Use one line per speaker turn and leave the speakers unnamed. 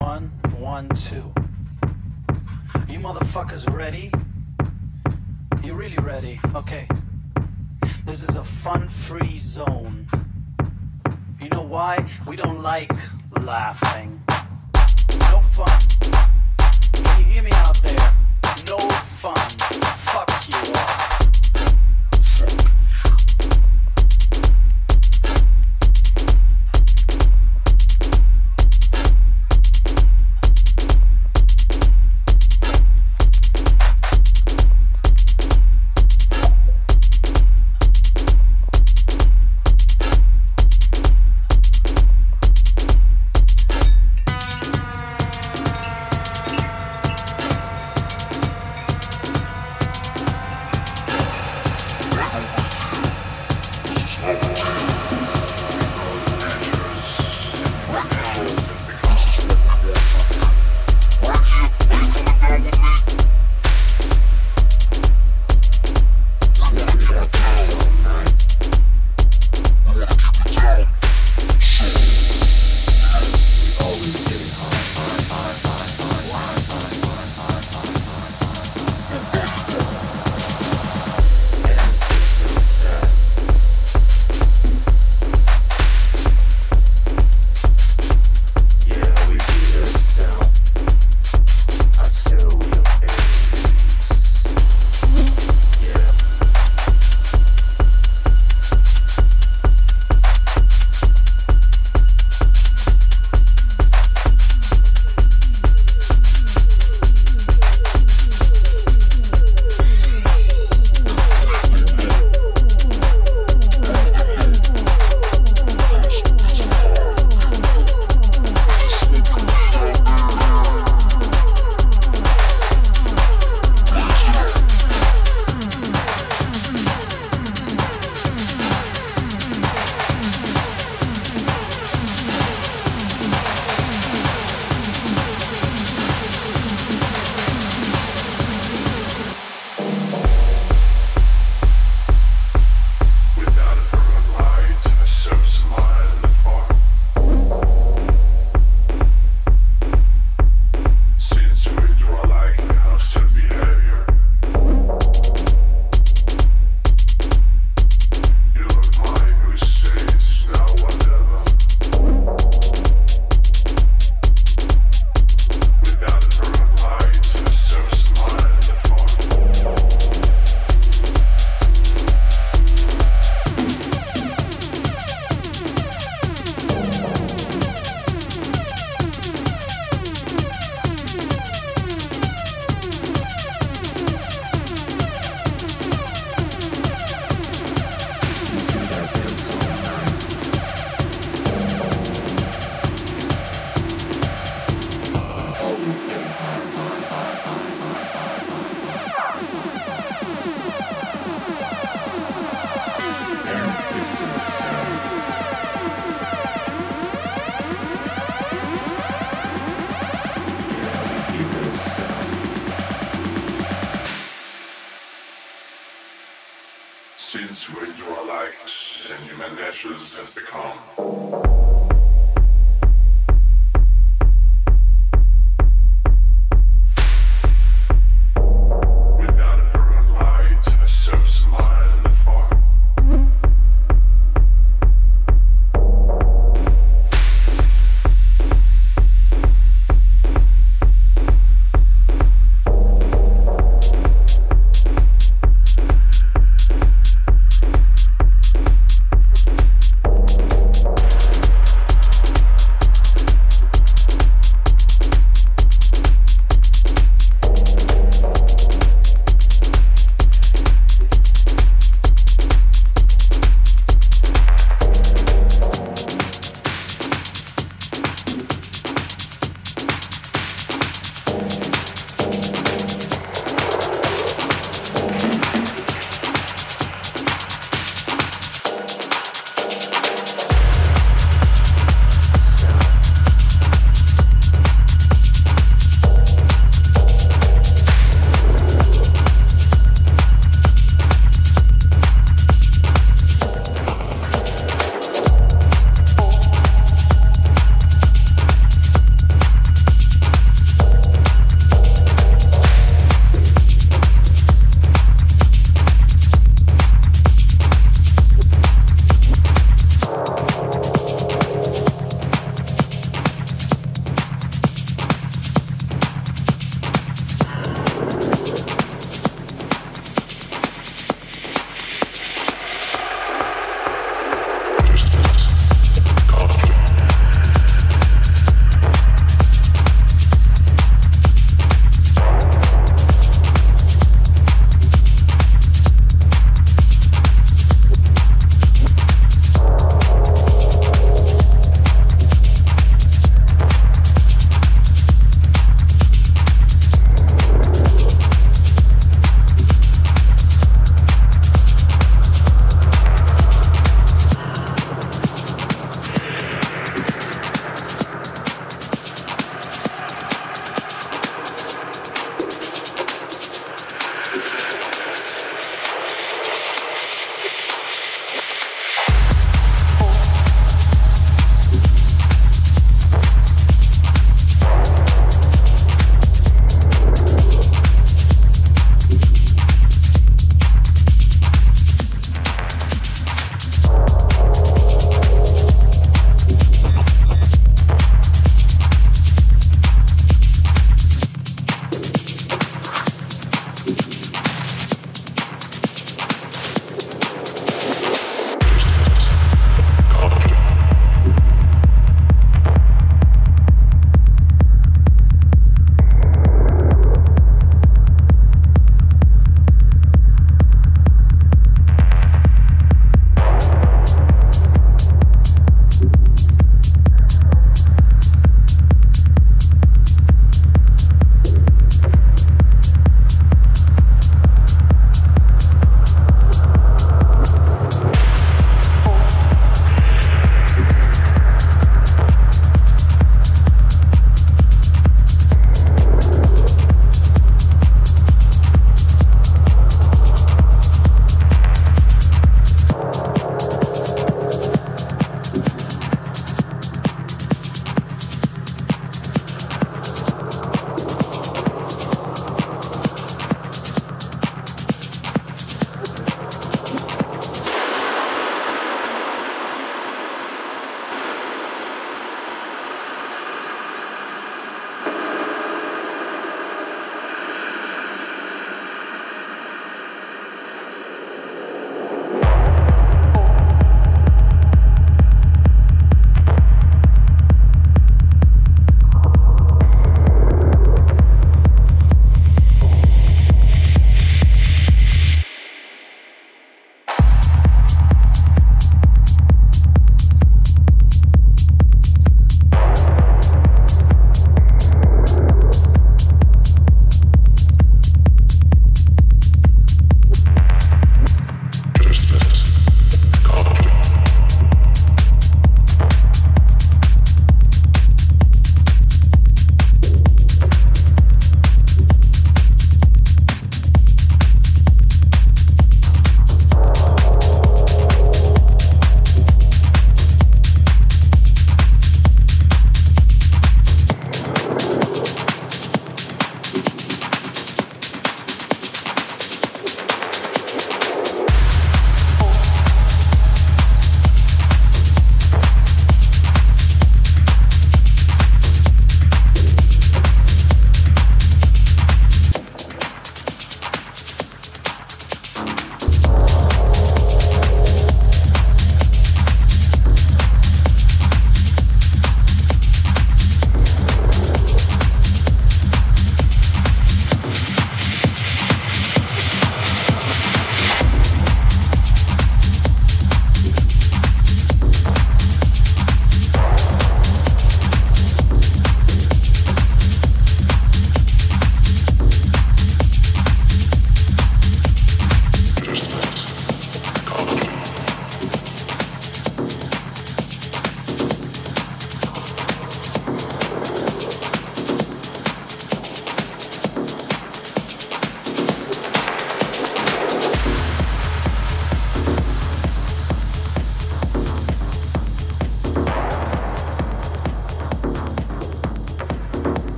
One, one, two. You motherfuckers ready? You really ready? Okay. This is a fun-free zone. You know why? We don't like laughing. No fun. Can you hear me out there? No fun. Fuck you all.